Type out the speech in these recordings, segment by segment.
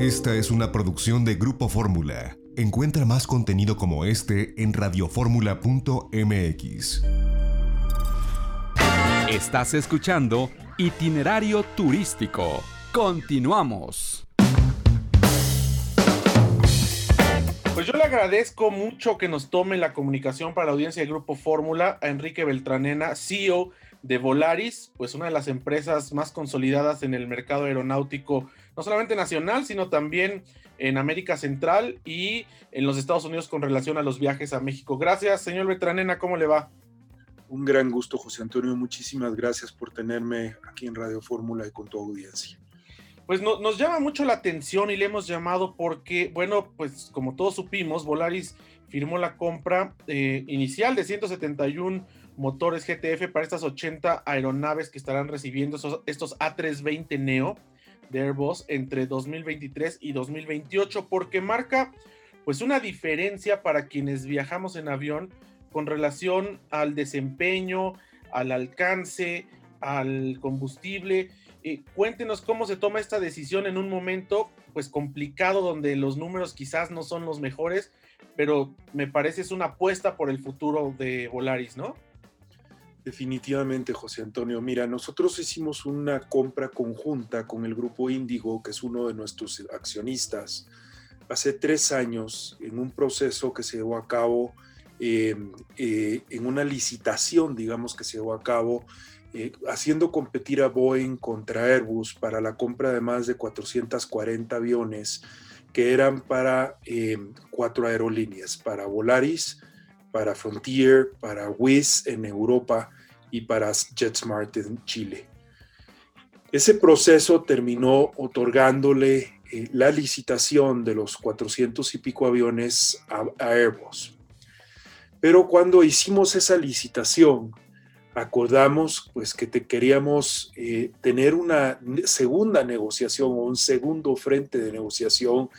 Esta es una producción de Grupo Fórmula. Encuentra más contenido como este en radioformula.mx. Estás escuchando Itinerario Turístico. Continuamos. Pues yo le agradezco mucho que nos tome la comunicación para la audiencia de Grupo Fórmula a Enrique Beltranena, CEO de Volaris, pues una de las empresas más consolidadas en el mercado aeronáutico, no solamente nacional, sino también en América Central y en los Estados Unidos con relación a los viajes a México. Gracias, señor Beltranena, ¿cómo le va? Un gran gusto, José Antonio. Muchísimas gracias por tenerme aquí en Radio Fórmula y con tu audiencia. Pues nos llama mucho la atención y le hemos llamado porque, bueno, pues como todos supimos, Volaris firmó la compra eh, inicial de 171 motores GTF para estas 80 aeronaves que estarán recibiendo estos A320 Neo de Airbus entre 2023 y 2028, porque marca pues una diferencia para quienes viajamos en avión con relación al desempeño, al alcance, al combustible. Eh, cuéntenos cómo se toma esta decisión en un momento pues complicado donde los números quizás no son los mejores, pero me parece es una apuesta por el futuro de Volaris, ¿no? Definitivamente, José Antonio. Mira, nosotros hicimos una compra conjunta con el grupo Índigo, que es uno de nuestros accionistas, hace tres años en un proceso que se llevó a cabo, eh, eh, en una licitación, digamos, que se llevó a cabo, eh, haciendo competir a Boeing contra Airbus para la compra de más de 440 aviones que eran para cuatro aerolíneas, para Volaris, para Frontier, para Wizz en Europa y para JetSmart en Chile. Ese proceso terminó otorgándole eh, la licitación de los 400 y pico aviones a, Airbus. Pero cuando hicimos esa licitación, acordamos pues que queríamos eh, tener una segunda negociación o un segundo frente de negociación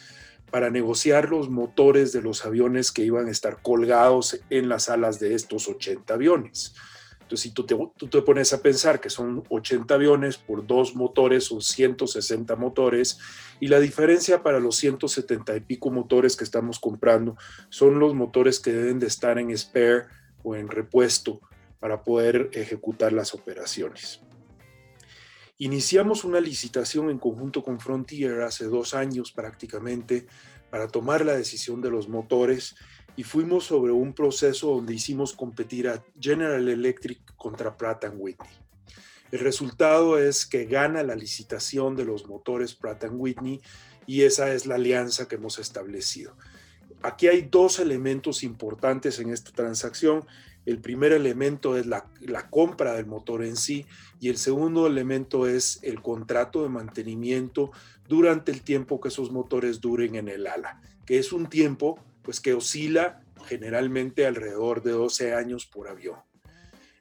para negociar los motores de los aviones que iban a estar colgados en las alas de estos 80 aviones. Entonces, si tú te, tú te pones a pensar que son 80 aviones por dos motores, son 160 motores, y la diferencia para los 170 y pico motores que estamos comprando son los motores que deben de estar en spare o en repuesto para poder ejecutar las operaciones. Iniciamos una licitación en conjunto con Frontier hace dos años prácticamente para tomar la decisión de los motores y fuimos sobre un proceso donde hicimos competir a General Electric contra Pratt Whitney. El resultado es que gana la licitación de los motores Pratt Whitney y esa es la alianza que hemos establecido. Aquí hay dos elementos importantes en esta transacción el primer elemento es la, compra del motor en sí y el segundo elemento es el contrato de mantenimiento durante el tiempo que esos motores duren en el ala, que es un tiempo pues que oscila generalmente alrededor de 12 años por avión.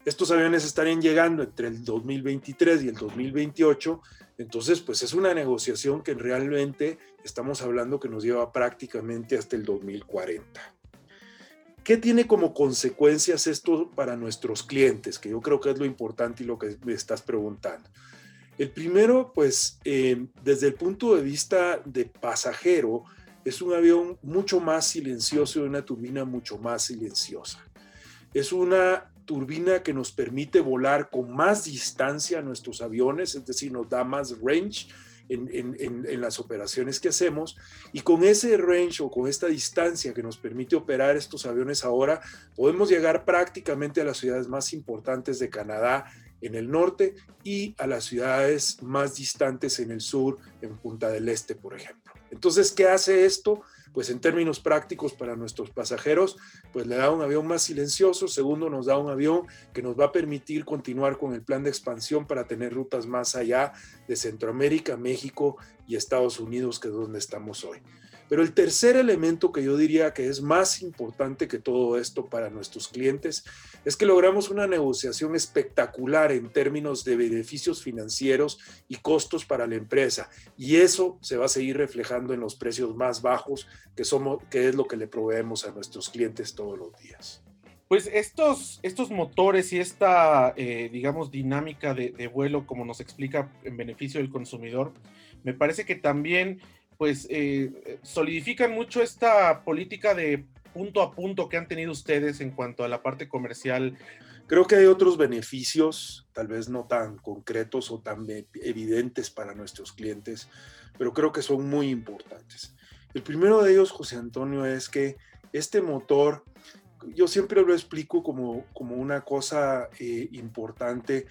Estos aviones estarían llegando entre el 2023 y el 2028, entonces pues es una negociación que realmente estamos hablando que nos lleva prácticamente hasta el 2040. ¿Qué tiene como consecuencias esto para nuestros clientes? Que yo creo que es lo importante y lo que me estás preguntando. El primero, pues, eh, desde el punto de vista de pasajero, es un avión mucho más silencioso y una turbina mucho más silenciosa. Es una turbina que nos permite volar con más distancia a nuestros aviones, es decir, nos da más range, en, las operaciones que hacemos y con ese range o con esta distancia que nos permite operar estos aviones ahora, podemos llegar prácticamente a las ciudades más importantes de Canadá en el norte y a las ciudades más distantes en el sur, en Punta del Este, por ejemplo. Entonces, ¿qué hace esto? Pues en términos prácticos para nuestros pasajeros, pues le da un avión más silencioso, segundo nos da un avión que nos va a permitir continuar con el plan de expansión para tener rutas más allá de Centroamérica, México y Estados Unidos, que es donde estamos hoy. Pero el tercer elemento que yo diría que es más importante que todo esto para nuestros clientes es que logramos una negociación espectacular en términos de beneficios financieros y costos para la empresa. Y eso se va a seguir reflejando en los precios más bajos, que, somos, que es lo que le proveemos a nuestros clientes todos los días. Pues estos, estos motores y esta, eh, digamos, dinámica de, de vuelo, como nos explica en beneficio del consumidor, me parece que también pues solidifican mucho esta política de punto a punto que han tenido ustedes en cuanto a la parte comercial Creo que hay otros beneficios, tal vez no tan concretos o tan evidentes para nuestros clientes, pero creo que son muy importantes. El primero de ellos, José Antonio, es que este motor, yo siempre lo explico como, como una cosa eh, importante,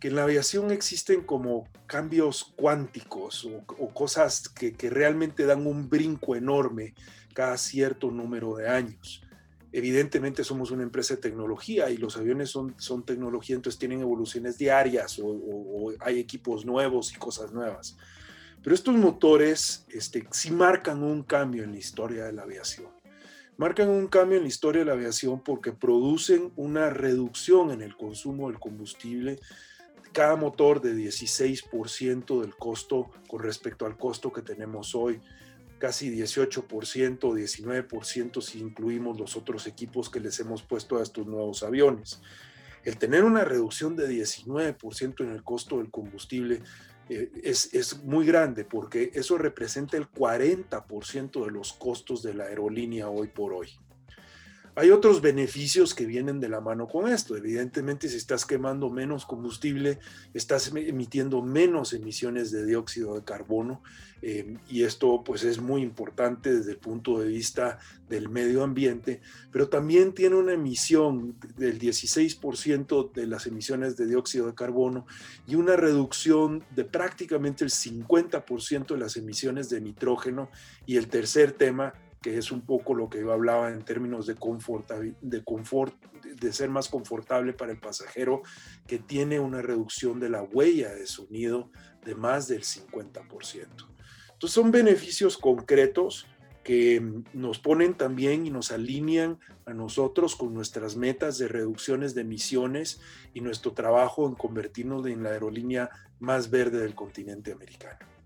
que en la aviación existen como cambios cuánticos o, o cosas que, que realmente dan un brinco enorme cada cierto número de años evidentemente somos una empresa de tecnología y los aviones son, son tecnología, entonces tienen evoluciones diarias o, hay equipos nuevos y cosas nuevas. Pero estos motores este, sí marcan un cambio en la historia de la aviación. Marcan un cambio en la historia de la aviación porque producen una reducción en el consumo del combustible cada motor de 16% del costo con respecto al costo que tenemos hoy casi 18% o 19% si incluimos los otros equipos que les hemos puesto a estos nuevos aviones. El tener una reducción de 19% en el costo del combustible eh, es, es, muy grande porque eso representa el 40% de los costos de la aerolínea hoy por hoy. Hay otros beneficios que vienen de la mano con esto. Evidentemente, si estás quemando menos combustible, estás emitiendo menos emisiones de dióxido de carbono eh, y esto pues es muy importante desde el punto de vista del medio ambiente, pero también tiene una emisión del 16% de las emisiones de dióxido de carbono y una reducción de prácticamente el 50% de las emisiones de nitrógeno. Y el tercer tema que es un poco lo que yo hablaba en términos de confort, de confort, de ser más confortable para el pasajero, que tiene una reducción de la huella de sonido de más del 50%. Entonces son beneficios concretos que nos ponen también y nos alinean a nosotros con nuestras metas de reducciones de emisiones y nuestro trabajo en convertirnos en la aerolínea más verde del continente americano.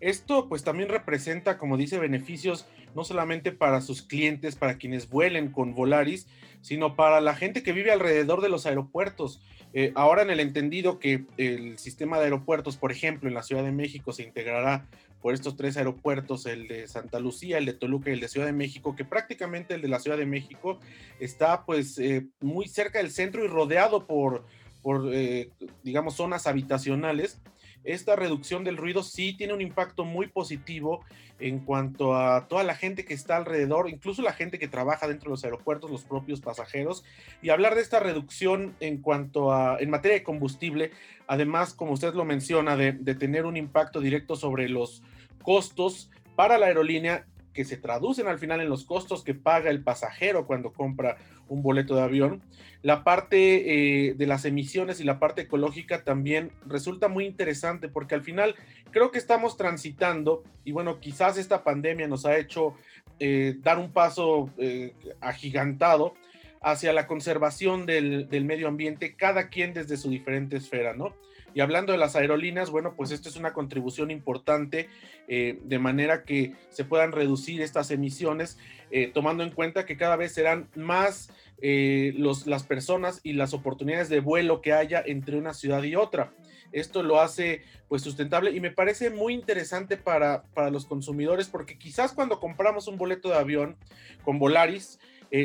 Esto pues también representa, como dice, beneficios no solamente para sus clientes, para quienes vuelen con Volaris, sino para la gente que vive alrededor de los aeropuertos. Eh, ahora en el entendido que el sistema de aeropuertos, por ejemplo, en la Ciudad de México se integrará por estos tres aeropuertos, el de Santa Lucía, el de Toluca y el de Ciudad de México, que prácticamente el de la Ciudad de México está pues eh, muy cerca del centro y rodeado por, por eh, digamos, zonas habitacionales esta reducción del ruido sí tiene un impacto muy positivo en cuanto a toda la gente que está alrededor, incluso la gente que trabaja dentro de los aeropuertos, los propios pasajeros. Y hablar de esta reducción en cuanto a, en materia de combustible, además, como usted lo menciona, de, de tener un impacto directo sobre los costos para la aerolínea que se traducen al final en los costos que paga el pasajero cuando compra un boleto de avión. La parte eh, de las emisiones y la parte ecológica también resulta muy interesante porque al final creo que estamos transitando y bueno, quizás esta pandemia nos ha hecho eh, dar un paso eh, agigantado hacia la conservación del, del medio ambiente, cada quien desde su diferente esfera, ¿no? Y hablando de las aerolíneas, bueno, pues esto es una contribución importante eh, de manera que se puedan reducir estas emisiones, eh, tomando en cuenta que cada vez serán más eh, los, las personas y las oportunidades de vuelo que haya entre una ciudad y otra. Esto lo hace pues sustentable y me parece muy interesante para, para los consumidores porque quizás cuando compramos un boleto de avión con Volaris,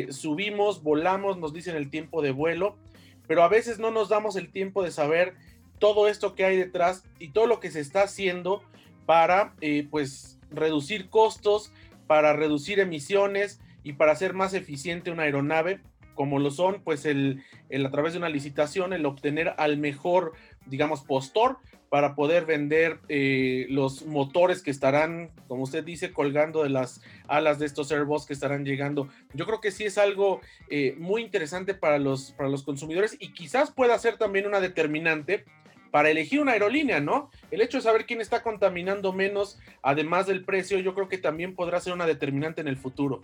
subimos, volamos, nos dicen el tiempo de vuelo, pero a veces no nos damos el tiempo de saber todo esto que hay detrás y todo lo que se está haciendo para eh, pues reducir costos, para reducir emisiones y para hacer más eficiente una aeronave, como lo son pues el, a través de una licitación, el obtener al mejor, digamos, postor para poder vender eh, los motores que estarán, como usted dice, colgando de las alas de estos Airbus que estarán llegando. Yo creo que sí es algo eh, muy interesante para los, para los consumidores y quizás pueda ser también una determinante para elegir una aerolínea, ¿no? El hecho de saber quién está contaminando menos, además del precio, yo creo que también podrá ser una determinante en el futuro.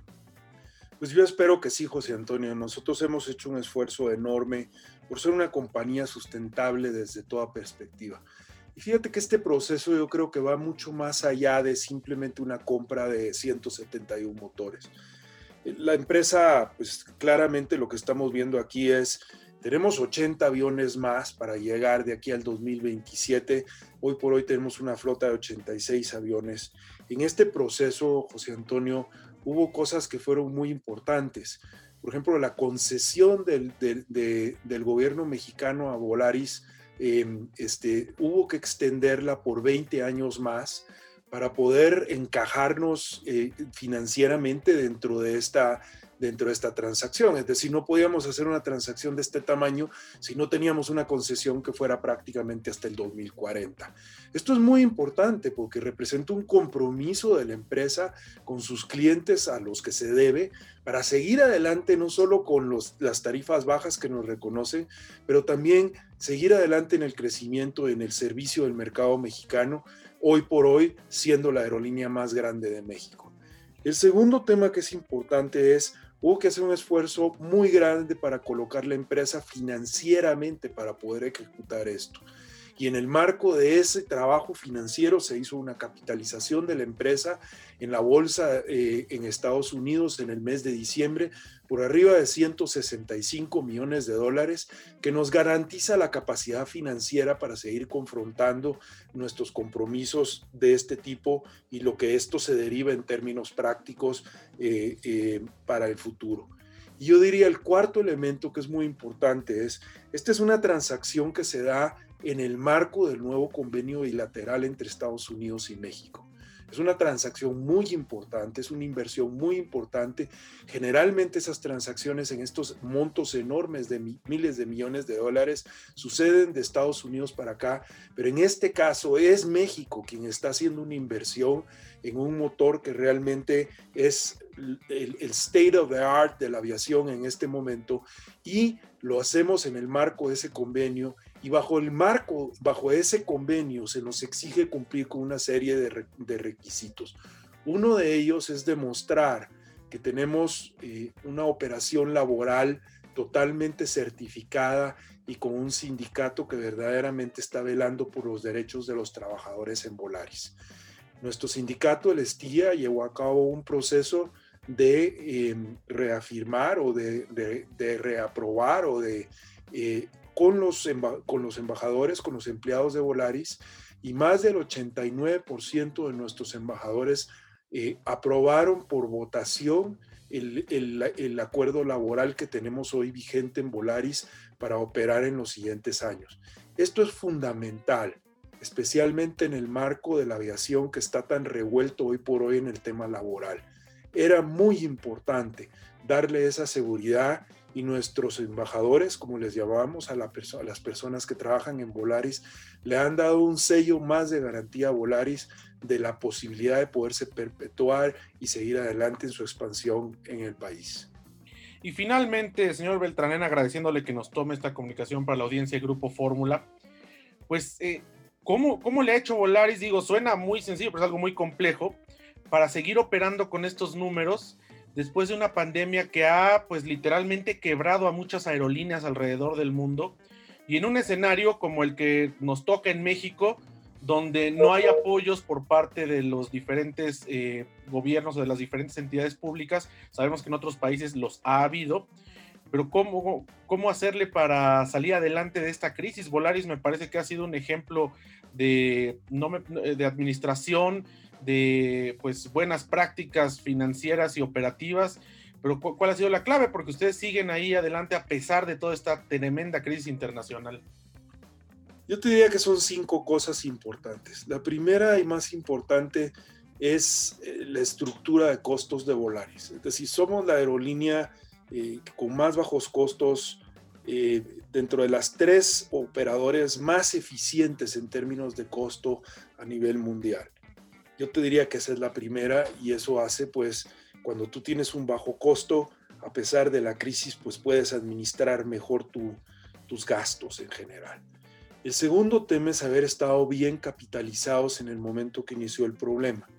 Pues yo espero que sí, José Antonio. Nosotros hemos hecho un esfuerzo enorme por ser una compañía sustentable desde toda perspectiva. Y fíjate que este proceso yo creo que va mucho más allá de simplemente una compra de 171 motores. La empresa, pues claramente lo que estamos viendo aquí es tenemos 80 aviones más para llegar de aquí al 2027. Hoy por hoy tenemos una flota de 86 aviones. En este proceso, José Antonio, hubo cosas que fueron muy importantes. Por ejemplo, la concesión del, del, gobierno mexicano a Volaris, em, este, hubo que extenderla por 20 años más para poder encajarnos eh, financieramente dentro de esta dentro de esta transacción. Es decir, no podíamos hacer una transacción de este tamaño si no teníamos una concesión que fuera prácticamente hasta el 2040. Esto es muy importante porque representa un compromiso de la empresa con sus clientes a los que se debe para seguir adelante no solo con los, las tarifas bajas que nos reconocen, pero también seguir adelante en el crecimiento, en el servicio del mercado mexicano, hoy por hoy siendo la aerolínea más grande de México. El segundo tema que es importante es Hubo que hacer un esfuerzo muy grande para colocar la empresa financieramente para poder ejecutar esto. Y en el marco de ese trabajo financiero se hizo una capitalización de la empresa en la bolsa eh, en Estados Unidos en el mes de diciembre por arriba de 165 millones de dólares, que nos garantiza la capacidad financiera para seguir confrontando nuestros compromisos de este tipo y lo que esto se deriva en términos prácticos eh, eh, para el futuro. Y yo diría el cuarto elemento que es muy importante es, esta es una transacción que se da en el marco del nuevo convenio bilateral entre Estados Unidos y México. Es una transacción muy importante, es una inversión muy importante. Generalmente esas transacciones en estos montos enormes de miles de millones de dólares suceden de Estados Unidos para acá, pero en este caso es México quien está haciendo una inversión en un motor que realmente es el, el state of the art de la aviación en este momento y lo hacemos en el marco de ese convenio y bajo el marco, bajo ese convenio, se nos exige cumplir con una serie de, requisitos. Uno de ellos es demostrar que tenemos eh, una operación laboral totalmente certificada y con un sindicato que verdaderamente está velando por los derechos de los trabajadores en Volaris. Nuestro sindicato, el Estía, llevó a cabo un proceso de em, reafirmar o de, reaprobar o de eh, con los, con los embajadores, con los empleados de Volaris, y más del 89% de nuestros embajadores eh, aprobaron por votación el, el, acuerdo laboral que tenemos hoy vigente en Volaris para operar en los siguientes años. Esto es fundamental, especialmente en el marco de la aviación que está tan revuelto hoy por hoy en el tema laboral. Era muy importante darle esa seguridad y nuestros embajadores, como les llamamos a, la a, las personas que trabajan en Volaris, le han dado un sello más de garantía a Volaris de la posibilidad de poderse perpetuar y seguir adelante en su expansión en el país. Y finalmente, señor Beltranén, agradeciéndole que nos tome esta comunicación para la audiencia de Grupo Fórmula, pues, eh, ¿cómo, ¿cómo le ha hecho Volaris? Digo, suena muy sencillo, pero es algo muy complejo para seguir operando con estos números después de una pandemia que ha pues literalmente quebrado a muchas aerolíneas alrededor del mundo y en un escenario como el que nos toca en México, donde no hay apoyos por parte de los diferentes eh, gobiernos o de las diferentes entidades públicas, sabemos que en otros países los ha habido, pero ¿cómo, cómo hacerle para salir adelante de esta crisis? Volaris me parece que ha sido un ejemplo de, no de administración de pues buenas prácticas financieras y operativas, pero ¿cuál ha sido la clave? Porque ustedes siguen ahí adelante a pesar de toda esta tremenda crisis internacional. Yo te diría que son cinco cosas importantes. La primera y más importante es eh, la estructura de costos de Volaris. Es decir, somos la aerolínea eh, con más bajos costos eh, dentro de las tres operadores más eficientes en términos de costo a nivel mundial. Yo te diría que esa es la primera y eso hace pues cuando tú tienes un bajo costo, a pesar de la crisis, pues puedes administrar mejor tus gastos en general. El segundo tema es haber estado bien capitalizados en el momento que inició el problema.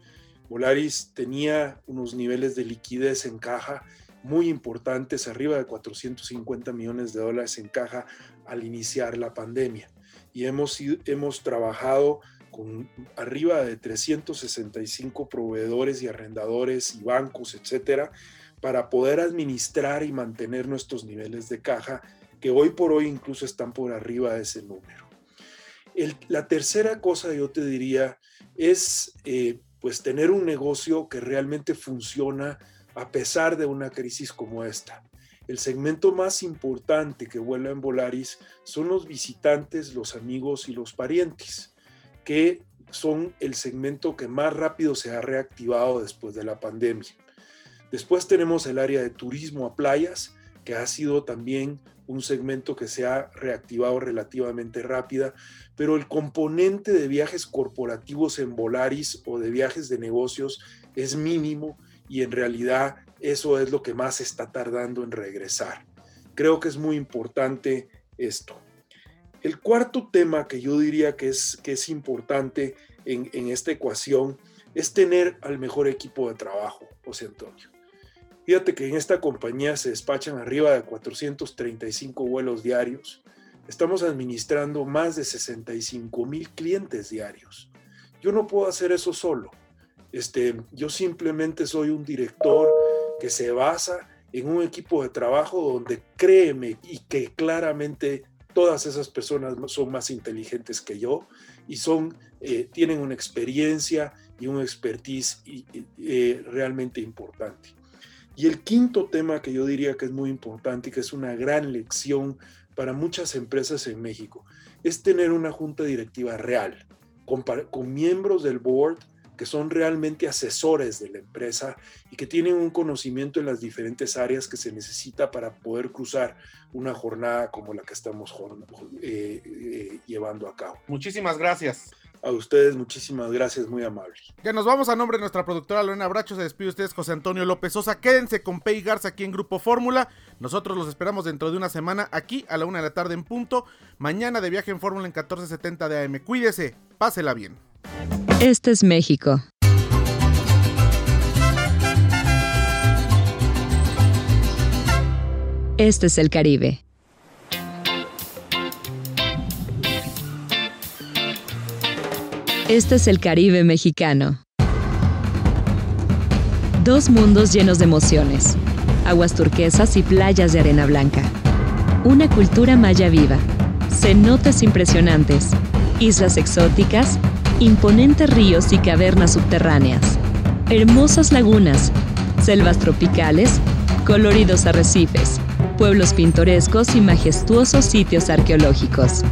Volaris tenía unos niveles de liquidez en caja muy importantes, arriba de 450 millones de dólares en caja al iniciar la pandemia. Y hemos, hemos trabajado con arriba de 365 proveedores y arrendadores y bancos, etcétera, para poder administrar y mantener nuestros niveles de caja, que hoy por hoy incluso están por arriba de ese número. la tercera cosa yo te diría es eh, pues tener un negocio que realmente funciona a pesar de una crisis como esta. El segmento más importante que vuela en Volaris son los visitantes, los amigos y los parientes, que son el segmento que más rápido se ha reactivado después de la pandemia. Después tenemos el área de turismo a playas, que ha sido también un segmento que se ha reactivado relativamente rápida, pero el componente de viajes corporativos en Volaris o de viajes de negocios es mínimo y en realidad eso es lo que más está tardando en regresar. Creo que es muy importante esto. El cuarto tema que yo diría que es, que es importante en, en esta ecuación es tener al mejor equipo de trabajo, José Antonio. Fíjate que en esta compañía se despachan arriba de 435 vuelos diarios. Estamos administrando más de 65 mil clientes diarios. Yo no puedo hacer eso solo. Este, yo simplemente soy un director que se basa en un equipo de trabajo donde créeme y que claramente todas esas personas son más inteligentes que yo y son, eh, tienen una experiencia y un expertise eh, realmente importante. Y el quinto tema que yo diría que es muy importante y que es una gran lección para muchas empresas en México es tener una junta directiva real, con, con miembros del board que son realmente asesores de la empresa y que tienen un conocimiento en las diferentes áreas que se necesita para poder cruzar una jornada como la que estamos eh, eh, llevando a cabo. Muchísimas gracias. A ustedes, muchísimas gracias, muy amable. Ya nos vamos a nombre de nuestra productora Lorena Bracho. Se despide ustedes, José Antonio López Sosa. Quédense con Pei Garza aquí en Grupo Fórmula. Nosotros los esperamos dentro de una semana aquí a la una de la tarde en punto. Mañana de viaje en Fórmula en 1470 de AM. Cuídese, pásela bien. Este es México. Este es el Caribe. Este es el Caribe mexicano. Dos mundos llenos de emociones, aguas turquesas y playas de arena blanca. Una cultura maya viva, cenotes impresionantes, islas exóticas, imponentes ríos y cavernas subterráneas, hermosas lagunas, selvas tropicales, coloridos arrecifes, pueblos pintorescos y majestuosos sitios arqueológicos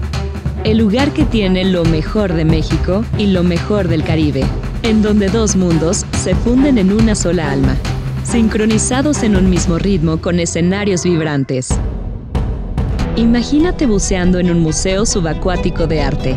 el lugar que tiene lo mejor de México y lo mejor del Caribe, en donde dos mundos se funden en una sola alma, sincronizados en un mismo ritmo con escenarios vibrantes. Imagínate buceando en un museo subacuático de arte,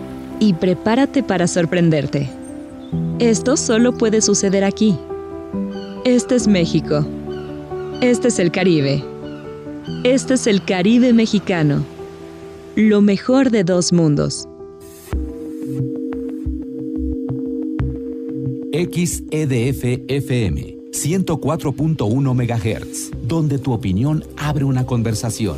y prepárate para sorprenderte. Esto solo puede suceder aquí. Este es México. Este es el Caribe. Este es el Caribe mexicano. Lo mejor de dos mundos. XEDF FM 104.1 MHz, donde tu opinión abre una conversación,